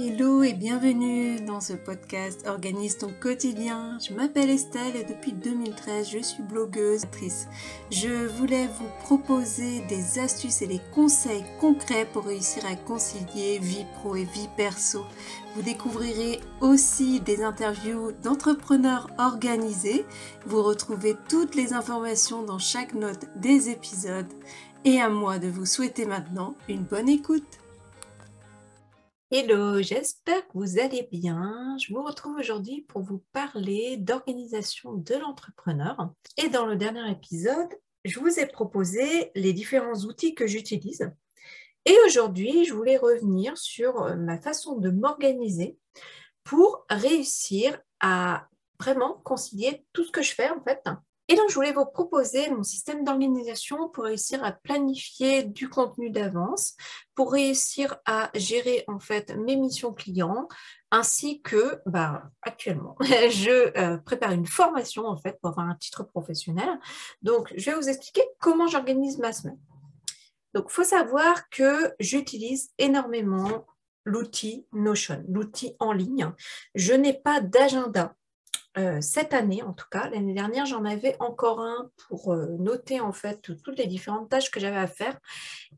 Hello et bienvenue dans ce podcast Organise ton quotidien. Je m'appelle Estelle et depuis 2013 je suis blogueuse. Je voulais vous proposer des astuces et des conseils concrets pour réussir à concilier vie pro et vie perso. Vous découvrirez aussi des interviews d'entrepreneurs organisés. Vous retrouvez toutes les informations dans chaque note des épisodes. Et à moi de vous souhaiter maintenant une bonne écoute. Hello, j'espère que vous allez bien. Je vous retrouve aujourd'hui pour vous parler d'organisation de l'entrepreneur. Et dans le dernier épisode, je vous ai proposé les différents outils que j'utilise. Et aujourd'hui, je voulais revenir sur ma façon de m'organiser pour réussir à vraiment concilier tout ce que je fais en fait et donc, je voulais vous proposer mon système d'organisation pour réussir à planifier du contenu d'avance, pour réussir à gérer en fait mes missions clients, ainsi que bah, actuellement, je euh, prépare une formation en fait pour avoir un titre professionnel. Donc, je vais vous expliquer comment j'organise ma semaine. Donc, il faut savoir que j'utilise énormément l'outil Notion, l'outil en ligne. Je n'ai pas d'agenda euh, cette année, en tout cas, l'année dernière, j'en avais encore un pour euh, noter en fait toutes les différentes tâches que j'avais à faire.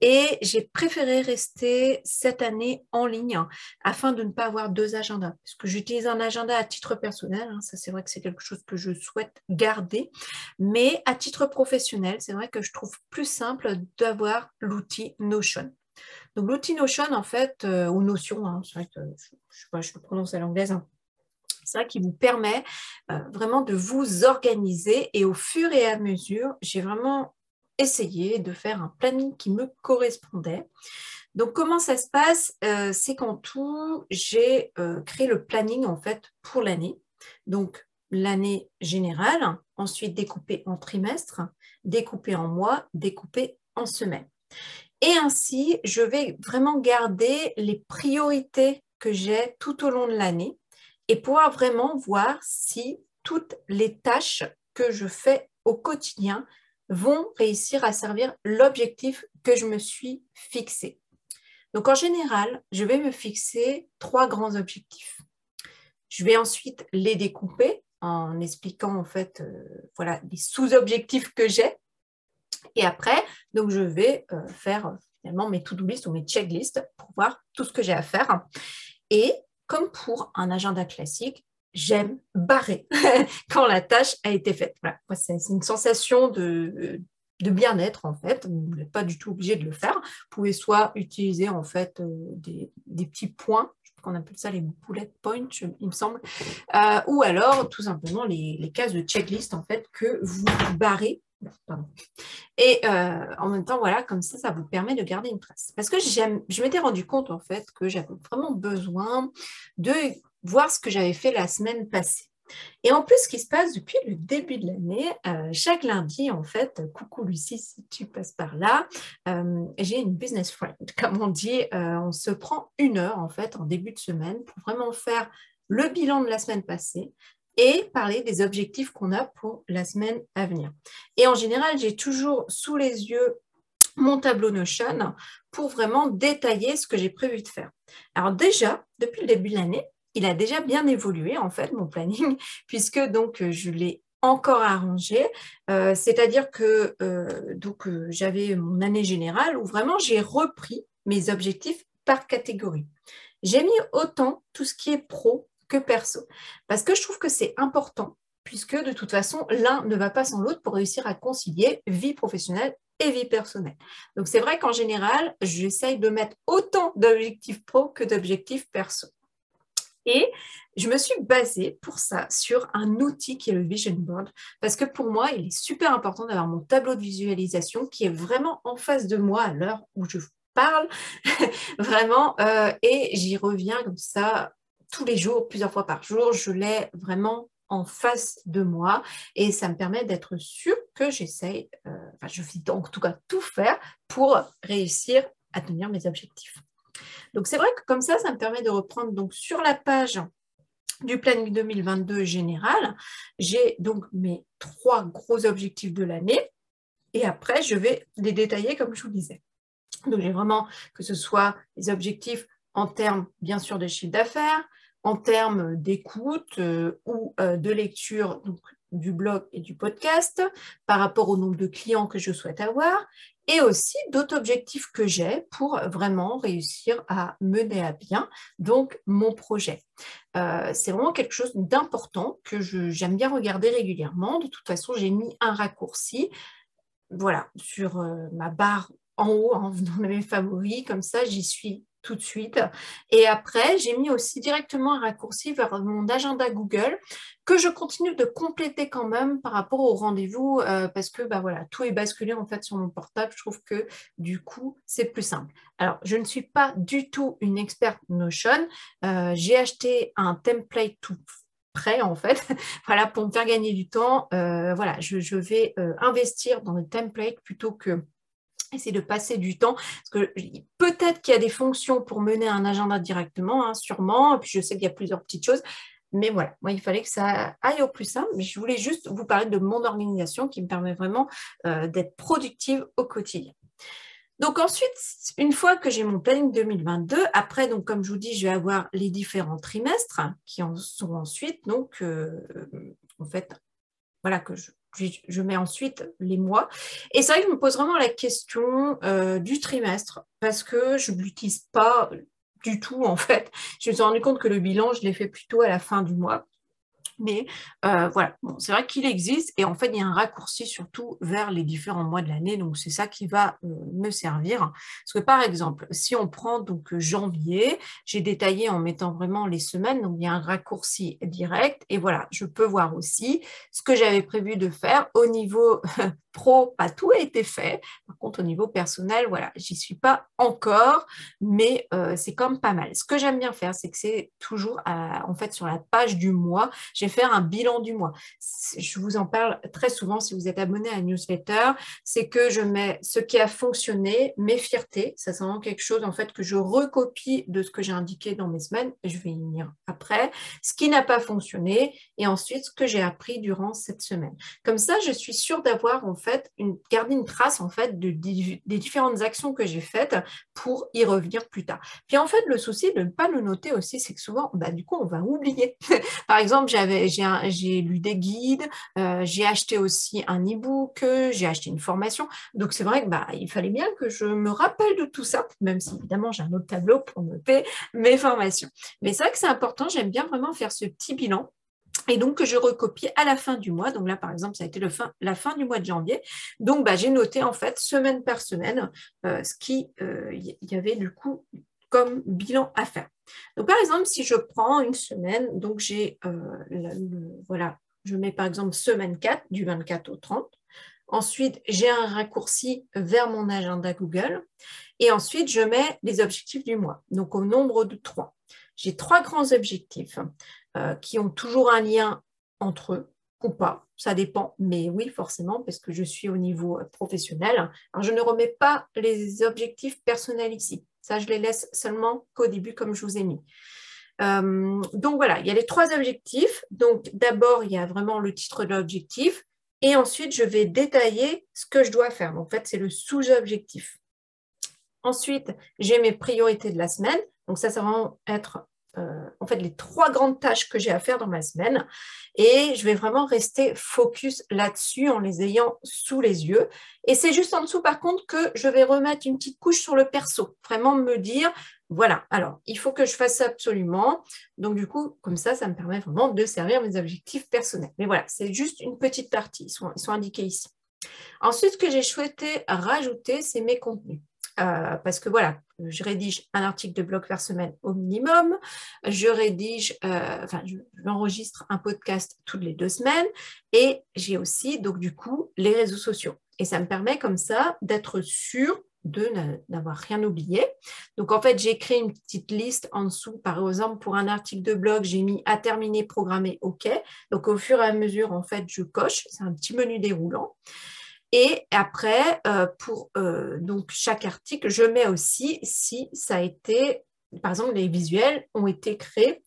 Et j'ai préféré rester cette année en ligne afin de ne pas avoir deux agendas. Parce que j'utilise un agenda à titre personnel, hein, ça c'est vrai que c'est quelque chose que je souhaite garder. Mais à titre professionnel, c'est vrai que je trouve plus simple d'avoir l'outil Notion. Donc l'outil Notion, en fait, euh, ou Notion, hein, c'est vrai que je, je, je, le prononce à l'anglaise, hein, ça qui vous permet euh, vraiment de vous organiser et au fur et à mesure, j'ai vraiment essayé de faire un planning qui me correspondait. Donc comment ça se passe euh, C'est qu'en tout, j'ai euh, créé le planning en fait pour l'année. Donc l'année générale, ensuite découpé en trimestre, découpé en mois, découpé en semaines. Et ainsi, je vais vraiment garder les priorités que j'ai tout au long de l'année et pouvoir vraiment voir si toutes les tâches que je fais au quotidien vont réussir à servir l'objectif que je me suis fixé. Donc en général, je vais me fixer trois grands objectifs. Je vais ensuite les découper en expliquant en fait euh, voilà les sous-objectifs que j'ai. Et après, donc je vais euh, faire finalement mes to-do list ou mes checklists pour voir tout ce que j'ai à faire. Et comme pour un agenda classique, j'aime barrer quand la tâche a été faite. C'est une sensation de, bien-être en fait. Vous n'êtes pas du tout obligé de le faire. Vous pouvez soit utiliser en fait euh, des, petits points, qu'on appelle ça les bullet points, il me semble, euh, ou alors tout simplement les, les, cases de checklist en fait que vous barrez et euh, en même temps, voilà, comme ça, ça vous permet de garder une trace. Parce que je m'étais rendu compte, en fait, que j'avais vraiment besoin de voir ce que j'avais fait la semaine passée. Et en plus, ce qui se passe depuis le début de l'année, euh, chaque lundi, en fait, coucou Lucie, si tu passes par là, euh, j'ai une business friend, comme on dit, on se prend une heure, en fait, en début de semaine pour vraiment faire le bilan de la semaine passée, et parler des objectifs qu'on a pour la semaine à venir. Et en général, j'ai toujours sous les yeux mon tableau Notion pour vraiment détailler ce que j'ai prévu de faire. Alors déjà, depuis le début de l'année, il a déjà bien évolué en fait mon planning puisque donc je l'ai encore arrangé, euh, c'est-à-dire que euh, donc euh, j'avais mon année générale où vraiment j'ai repris mes objectifs par catégorie. J'ai mis autant tout ce qui est pro que perso. Parce que je trouve que c'est important, puisque de toute façon, l'un ne va pas sans l'autre pour réussir à concilier vie professionnelle et vie personnelle. Donc c'est vrai qu'en général, j'essaye de mettre autant d'objectifs pro que d'objectifs perso. Et je me suis basée pour ça sur un outil qui est le Vision Board, parce que pour moi, il est super important d'avoir mon tableau de visualisation qui est vraiment en face de moi à l'heure où je parle, vraiment, euh, et j'y reviens comme ça tous les jours, plusieurs fois par jour, je l'ai vraiment en face de moi et ça me permet d'être sûr que j'essaye, euh, enfin je vais en tout cas tout faire pour réussir à tenir mes objectifs. Donc c'est vrai que comme ça, ça me permet de reprendre donc sur la page du planning 2022 général, j'ai donc mes trois gros objectifs de l'année et après je vais les détailler comme je vous disais. Donc j'ai vraiment que ce soit les objectifs en termes, bien sûr, de chiffre d'affaires, en termes d'écoute euh, ou euh, de lecture du blog et du podcast, par rapport au nombre de clients que je souhaite avoir, et aussi d'autres objectifs que j'ai pour vraiment réussir à mener à bien donc mon projet. Euh, c'est vraiment quelque chose d'important que j'aime bien regarder régulièrement. De toute façon, j'ai mis un raccourci voilà, sur ma barre en haut, en dans mes favoris, comme ça j'y suis tout de suite. Et après, j'ai mis aussi directement un raccourci vers mon agenda Google que je continue de compléter quand même par rapport au rendez-vous euh, parce que bah voilà, tout est basculé en fait sur mon portable. Je trouve que du coup, c'est plus simple. Alors, je ne suis pas du tout une experte Notion. Euh, j'ai acheté un template tout prêt en fait, voilà, pour me faire gagner du temps. Euh, voilà, je, je vais investir dans le template plutôt que essayer de passer du temps. Parce que peut-être qu'il y a des fonctions pour mener un agenda directement, hein, sûrement. Et puis je sais qu'il y a plusieurs petites choses. Mais voilà, moi, il fallait que ça aille au plus simple. Je voulais juste vous parler de mon organisation qui me permet vraiment euh, d'être productive au quotidien. Donc ensuite, une fois que j'ai mon planning 2022, après, donc comme je vous dis, je vais avoir les différents trimestres qui en sont ensuite, donc euh, en fait, voilà, que je, je mets ensuite les mois. Et c'est vrai que je me pose vraiment la question euh, du trimestre parce que je ne l'utilise pas du tout en fait. Je me suis rendu compte que le bilan, je l'ai fait plutôt à la fin du mois. Mais euh, voilà, bon, c'est vrai qu'il existe et en fait, il y a un raccourci surtout vers les différents mois de l'année. Donc, c'est ça qui va euh, me servir. Parce que par exemple, si on prend donc janvier, j'ai détaillé en mettant vraiment les semaines. Donc, il y a un raccourci direct. Et voilà, je peux voir aussi ce que j'avais prévu de faire au niveau pro, pas tout a été fait. Par contre, au niveau personnel, voilà, j'y suis pas encore, mais euh, c'est comme pas mal. Ce que j'aime bien faire, c'est que c'est toujours en fait sur la page du mois, je vais faire un bilan du mois. Je vous en parle très souvent si vous êtes abonné à la newsletter, c'est que je mets ce qui a fonctionné, mes fiertés, ça c'est vraiment quelque chose en fait que je recopie de ce que j'ai indiqué dans mes semaines, je vais y venir après, ce qui n'a pas fonctionné et ensuite ce que j'ai appris durant cette semaine. Comme ça, je suis sûre d'avoir en fait garder une trace en fait de, des différentes actions que j'ai faites pour y revenir plus tard. Puis en fait, le souci de ne pas le noter aussi, c'est que souvent, bah, du coup, on va oublier. Par exemple, j'avais, j'ai, lu des guides, euh, j'ai acheté aussi un e-book, j'ai acheté une formation. Donc c'est vrai que bah, il fallait bien que je me rappelle de tout ça, même si évidemment j'ai un autre tableau pour noter mes formations. Mais c'est vrai que c'est important, j'aime bien vraiment faire ce petit bilan et donc, que je recopie à la fin du mois. Donc là, par exemple, ça a été la fin du mois de janvier. Donc, bah, j'ai noté en fait semaine par semaine euh, ce qu'il euh, y avait du coup comme bilan à faire. Donc, par exemple, si je prends une semaine, donc j'ai, euh, voilà, je mets par exemple semaine 4, du 24 au 30. Ensuite, j'ai un raccourci vers mon agenda Google. Et ensuite, je mets les objectifs du mois, donc au nombre de trois. J'ai trois grands objectifs. Euh, qui ont toujours un lien entre eux ou pas, ça dépend, mais oui, forcément, parce que je suis au niveau euh, professionnel. Alors, je ne remets pas les objectifs personnels ici. Ça, je les laisse seulement qu'au début, comme je vous ai mis. Euh, donc voilà, il y a les trois objectifs. Donc d'abord, il y a vraiment le titre de l'objectif. Et ensuite, je vais détailler ce que je dois faire. Donc, en fait, c'est le sous-objectif. Ensuite, j'ai mes priorités de la semaine. Donc ça, ça va être en fait les trois grandes tâches que j'ai à faire dans ma semaine et je vais vraiment rester focus là-dessus en les ayant sous les yeux. Et c'est juste en dessous par contre que je vais remettre une petite couche sur le perso, vraiment me dire voilà, alors il faut que je fasse absolument. Donc du coup, comme ça, ça me permet vraiment de servir mes objectifs personnels. Mais voilà, c'est juste une petite partie, ils sont indiqués ici. Ensuite, ce que j'ai souhaité rajouter, c'est mes contenus. Euh, parce que voilà, je rédige un article de blog par semaine au minimum, je rédige, euh, enfin, j'enregistre un podcast toutes les deux semaines et j'ai aussi, donc du coup, les réseaux sociaux. Et ça me permet comme ça d'être sûr de n'avoir rien oublié. Donc, en fait, j'ai créé une petite liste en dessous. Par exemple, pour un article de blog, j'ai mis à terminer, programmer, OK. Donc, au fur et à mesure, en fait, je coche. C'est un petit menu déroulant. Et après, euh, pour euh, donc chaque article, je mets aussi si ça a été, par exemple, les visuels ont été créés,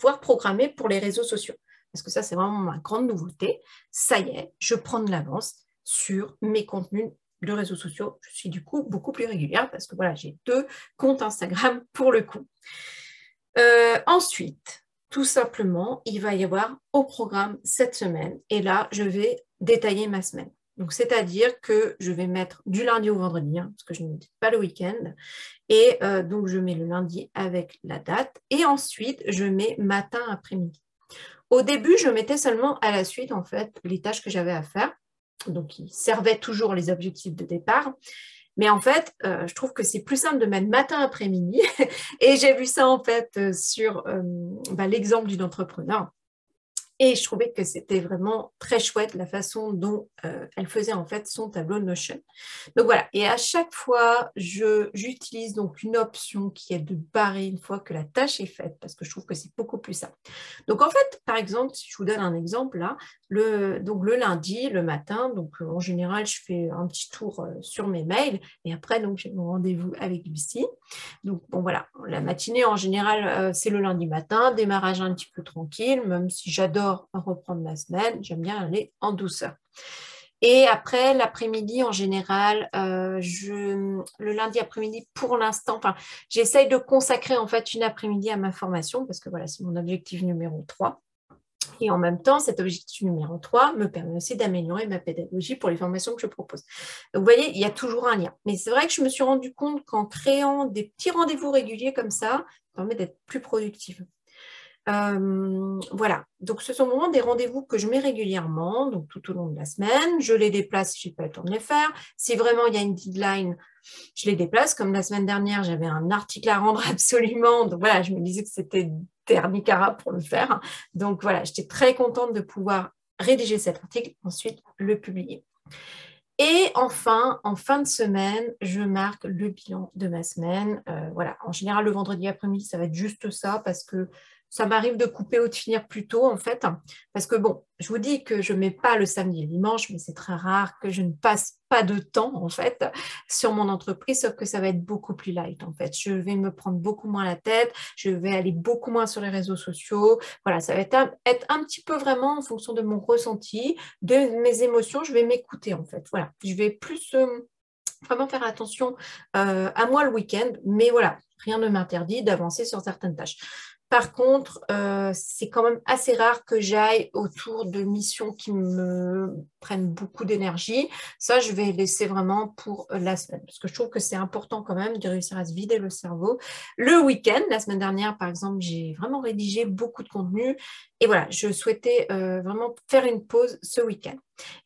voire programmés pour les réseaux sociaux. Parce que ça, c'est vraiment ma grande nouveauté. Ça y est, je prends de l'avance sur mes contenus de réseaux sociaux, je suis du coup beaucoup plus régulière parce que voilà, j'ai deux comptes Instagram pour le coup. Euh, ensuite, tout simplement, il va y avoir au programme cette semaine. Et là, je vais détailler ma semaine. Donc, c'est-à-dire que je vais mettre du lundi au vendredi, hein, parce que je ne dis pas le week-end. Et euh, donc, je mets le lundi avec la date. Et ensuite, je mets matin, après-midi. Au début, je mettais seulement à la suite, en fait, les tâches que j'avais à faire. Donc, qui servaient toujours les objectifs de départ. Mais en fait, euh, je trouve que c'est plus simple de mettre matin après-midi. Et j'ai vu ça en fait euh, sur bah, l'exemple d'une entrepreneur et je trouvais que c'était vraiment très chouette la façon dont euh, elle faisait en fait son tableau Notion. Donc voilà, et à chaque fois, j'utilise donc une option qui est de barrer une fois que la tâche est faite, parce que je trouve que c'est beaucoup plus simple. Donc en fait, par exemple, si je vous donne un exemple là, le, donc le lundi, le matin, donc euh, en général, je fais un petit tour euh, sur mes mails, et après, donc j'ai mon rendez-vous avec Lucie. Donc bon voilà, la matinée en général, c'est le lundi matin, démarrage un petit peu tranquille, même si j'adore reprendre ma semaine, j'aime bien aller en douceur. Et après, l'après-midi, en général, euh, le lundi après-midi, pour l'instant, j'essaye de consacrer en fait une après-midi à ma formation parce que voilà, c'est mon objectif numéro 3. Et en même temps, cet objectif numéro 3 me permet aussi d'améliorer ma pédagogie pour les formations que je propose. Vous voyez, il y a toujours un lien. Mais c'est vrai que je me suis rendu compte qu'en créant des petits rendez-vous réguliers comme ça, ça permet d'être plus productive. Euh, voilà, donc ce sont vraiment des rendez-vous que je mets régulièrement, donc tout au long de la semaine. Je les déplace si je n'ai pas le temps de les faire. Si vraiment il y a une deadline, je les déplace. Comme la semaine dernière, j'avais un article à rendre absolument. Donc voilà, je me disais que c'était dernier cara pour le faire. Donc voilà, j'étais très contente de pouvoir rédiger cet article, ensuite le publier. Et enfin, en fin de semaine, je marque le bilan de ma semaine. Euh, voilà, en général, le vendredi après-midi, ça va être juste ça parce que ça m'arrive de couper ou de finir plus tôt, en fait, parce que bon, je vous dis que je ne mets pas le samedi et le dimanche, mais c'est très rare que je ne passe pas de temps, en fait, sur mon entreprise, sauf que ça va être beaucoup plus light, en fait. Je vais me prendre beaucoup moins la tête, je vais aller beaucoup moins sur les réseaux sociaux. Voilà, ça va être un, petit peu vraiment en fonction de mon ressenti, de mes émotions, je vais m'écouter, en fait. Voilà, je vais plus... Euh, vraiment faire attention euh, à moi le week-end, mais voilà, rien ne m'interdit d'avancer sur certaines tâches. Par contre, euh, c'est quand même assez rare que j'aille autour de missions qui me prennent beaucoup d'énergie. Ça, je vais laisser vraiment pour la semaine, parce que je trouve que c'est important quand même de réussir à se vider le cerveau. Le week-end, la semaine dernière, par exemple, j'ai vraiment rédigé beaucoup de contenu. Et voilà, je souhaitais euh, vraiment faire une pause ce week-end.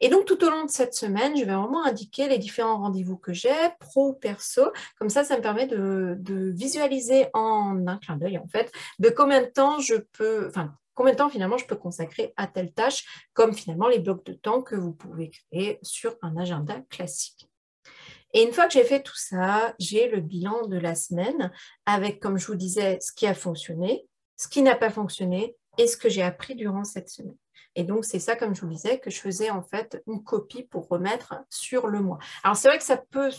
Et donc, tout au long de cette semaine, je vais vraiment indiquer les différents rendez-vous que j'ai, pro, perso. Comme ça, ça me permet de, visualiser en un clin d'œil, en fait, de combien de temps je peux, enfin, combien de temps finalement je peux consacrer à telle tâche, comme finalement les blocs de temps que vous pouvez créer sur un agenda classique. Et une fois que j'ai fait tout ça, j'ai le bilan de la semaine avec, comme je vous disais, ce qui a fonctionné, ce qui n'a pas fonctionné et ce que j'ai appris durant cette semaine. Et donc, c'est ça, comme je vous disais, que je faisais en fait une copie pour remettre sur le mois. Alors, c'est vrai que ça peut,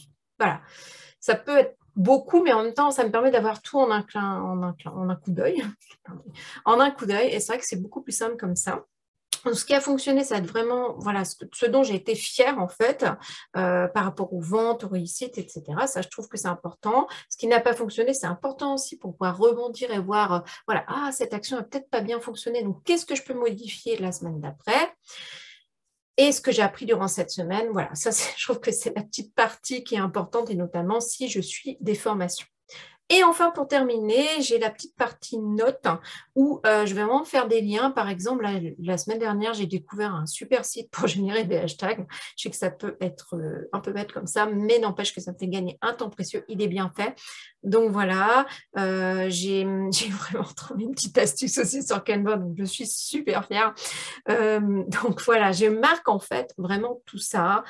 ça peut être beaucoup, mais en même temps, ça me permet d'avoir tout en un, en un, en un coup d'œil. en un coup d'œil. Et c'est vrai que c'est beaucoup plus simple comme ça ce qui a fonctionné, ça vraiment voilà, ce, dont j'ai été fière en fait euh, par rapport aux ventes, aux réussites, etc. Ça, je trouve que c'est important. Ce qui n'a pas fonctionné, c'est important aussi pour pouvoir rebondir et voir, euh, voilà, ah, cette action n'a peut-être pas bien fonctionné. Donc, qu'est-ce que je peux modifier la semaine d'après? Et ce que j'ai appris durant cette semaine, voilà, ça, je trouve que c'est la petite partie qui est importante et notamment si je suis des formations. Et enfin, pour terminer, j'ai la petite partie notes où euh, je vais vraiment faire des liens. Par exemple, la, semaine dernière, j'ai découvert un super site pour générer des hashtags. Je sais que ça peut être euh, un peu bête comme ça, mais n'empêche que ça me fait gagner un temps précieux. Il est bien fait. Donc voilà, euh, j'ai vraiment trouvé une petite astuce aussi sur Canva, donc je suis super fière. donc voilà, je marque en fait vraiment tout ça.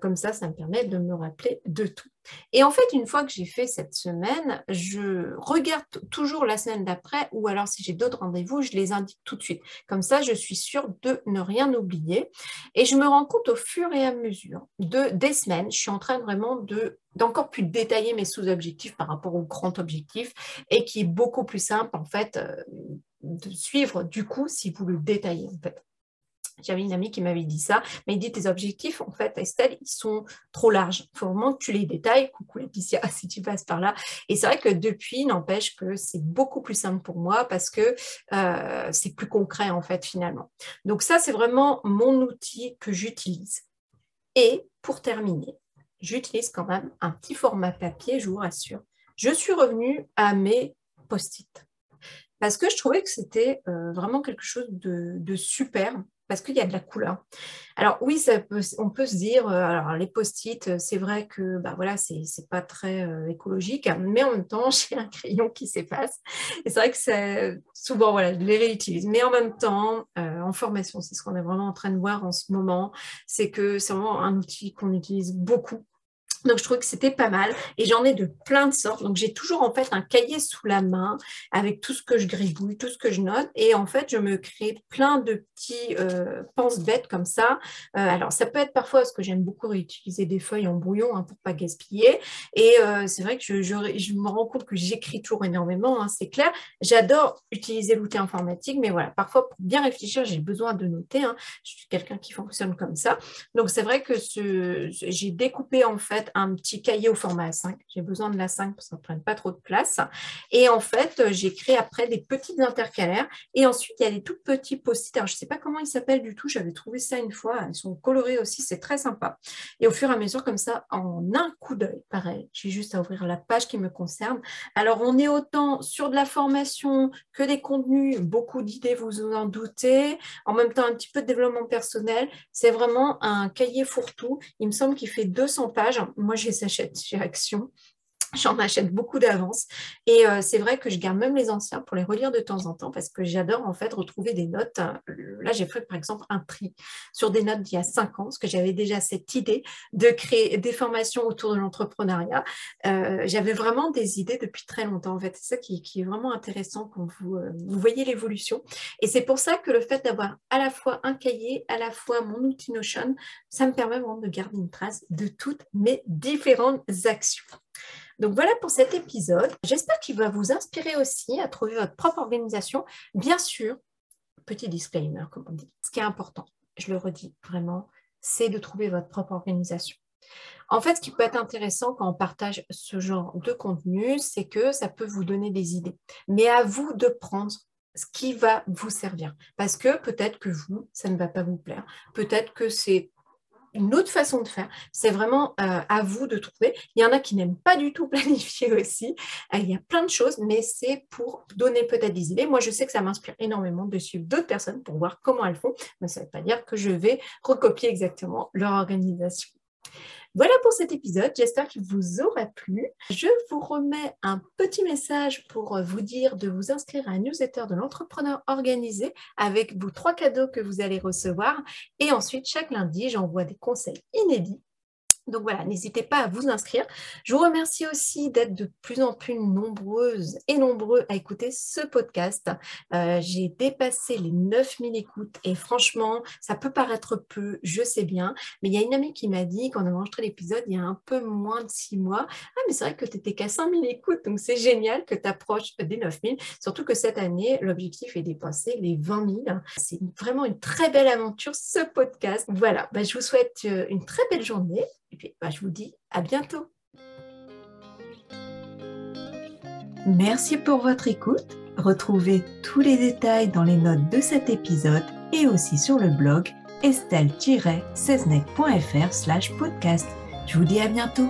comme ça, ça me permet de me rappeler de tout. Et en fait, une fois que j'ai fait cette semaine, je regarde toujours la semaine d'après ou alors si j'ai d'autres rendez-vous, je les indique tout de suite. Comme ça, je suis sûre de ne rien oublier. Et je me rends compte au fur et à mesure de, des semaines, je suis en train vraiment de d'encore plus détailler mes sous-objectifs par rapport au grand objectif et qui est beaucoup plus simple en fait euh, de suivre du coup si vous le détaillez en fait. J'avais une amie qui m'avait dit ça, mais il dit tes objectifs, en fait, Estelle, ils sont trop larges. Il faut vraiment que tu les détailles. Coucou Laetitia, si tu passes par là. Et c'est vrai que depuis, n'empêche que c'est beaucoup plus simple pour moi parce que euh, c'est plus concret, en fait, finalement. Donc ça, c'est vraiment mon outil que j'utilise. Et pour terminer, j'utilise quand même un petit format papier, je vous rassure. Je suis revenue à mes post-it parce que je trouvais que c'était euh, vraiment quelque chose de, super parce qu'il y a de la couleur. Alors oui, ça on peut se dire, euh, alors les post-it, euh, c'est vrai que bah voilà, c'est pas très écologique, mais en même temps, j'ai un crayon qui s'efface. Et c'est vrai que c'est souvent, voilà, je les réutilise. Mais en même temps, en formation, c'est ce qu'on est vraiment en train de voir en ce moment, c'est que c'est vraiment un outil qu'on utilise beaucoup donc, je trouvais que c'était pas mal. Et j'en ai de plein de sortes. Donc, j'ai toujours en fait un cahier sous la main avec tout ce que je gribouille, tout ce que je note. Et en fait, je me crée plein de petits euh, pense-bêtes comme ça. Euh, alors, ça peut être parfois parce que j'aime beaucoup réutiliser des feuilles en brouillon hein, pour pas gaspiller. Et euh, c'est vrai que je, je, me rends compte que j'écris toujours énormément, hein, c'est clair. J'adore utiliser l'outil informatique, mais voilà, parfois pour bien réfléchir, j'ai besoin de noter. Hein. Je suis quelqu'un qui fonctionne comme ça. Donc, c'est vrai que j'ai découpé en fait un petit cahier au format A5. J'ai besoin de la 5 pour que ça ne prenne pas trop de place. Et en fait, j'ai créé après des petites intercalaires. Et ensuite, il y a des tout petits post-it. Alors, je ne sais pas comment ils s'appellent du tout. J'avais trouvé ça une fois. Ils sont colorés aussi. C'est très sympa. Et au fur et à mesure, comme ça, en un coup d'œil, pareil, j'ai juste à ouvrir la page qui me concerne. Alors, on est autant sur de la formation que des contenus. Beaucoup d'idées, vous en doutez. En même temps, un petit peu de développement personnel. C'est vraiment un cahier fourre-tout. Il me semble qu'il fait 200 pages moi, je les achète chez Action. J'en achète beaucoup d'avance. Et euh, c'est vrai que je garde même les anciens pour les relire de temps en temps parce que j'adore en fait retrouver des notes. Là, j'ai fait par exemple un tri sur des notes d'il y a cinq ans parce que j'avais déjà cette idée de créer des formations autour de l'entrepreneuriat. Euh, j'avais vraiment des idées depuis très longtemps en fait. C'est ça qui, est vraiment intéressant quand vous, euh, vous voyez l'évolution. Et c'est pour ça que le fait d'avoir à la fois un cahier, à la fois mon outil Notion, ça me permet vraiment de garder une trace de toutes mes différentes actions. Donc voilà pour cet épisode. J'espère qu'il va vous inspirer aussi à trouver votre propre organisation. Bien sûr, petit disclaimer, comme on dit. Ce qui est important, je le redis vraiment, c'est de trouver votre propre organisation. En fait, ce qui peut être intéressant quand on partage ce genre de contenu, c'est que ça peut vous donner des idées. Mais à vous de prendre ce qui va vous servir. Parce que peut-être que vous, ça ne va pas vous plaire. Peut-être que c'est une autre façon de faire. C'est vraiment euh, à vous de trouver. Il y en a qui n'aiment pas du tout planifier aussi. Euh, il y a plein de choses, mais c'est pour donner peut-être des idées. Moi, je sais que ça m'inspire énormément de suivre d'autres personnes pour voir comment elles font, mais ça ne veut pas dire que je vais recopier exactement leur organisation. Voilà pour cet épisode, j'espère qu'il vous aura plu. Je vous remets un petit message pour vous dire de vous inscrire à un newsletter de l'entrepreneur organisé avec vos trois cadeaux que vous allez recevoir. Et ensuite, chaque lundi, j'envoie des conseils inédits donc voilà, n'hésitez pas à vous inscrire. Je vous remercie aussi d'être de plus en plus nombreuses et nombreux à écouter ce podcast. Euh, j'ai dépassé les 9000 écoutes et franchement, ça peut paraître peu, je sais bien, mais il y a une amie qui m'a dit quand on a enregistré l'épisode il y a un peu moins de six mois, ah mais c'est vrai que tu n'étais qu'à 5000 écoutes, donc c'est génial que tu approches des 9000, surtout que cette année, l'objectif est dépasser les 20 000. C'est vraiment une très belle aventure ce podcast. Voilà, bah, je vous souhaite euh, une très belle journée et puis, bah, je vous dis à bientôt. Merci pour votre écoute. Retrouvez tous les détails dans les notes de cet épisode et aussi sur le blog estelle-sesnec.fr slash podcast. Je vous dis à bientôt.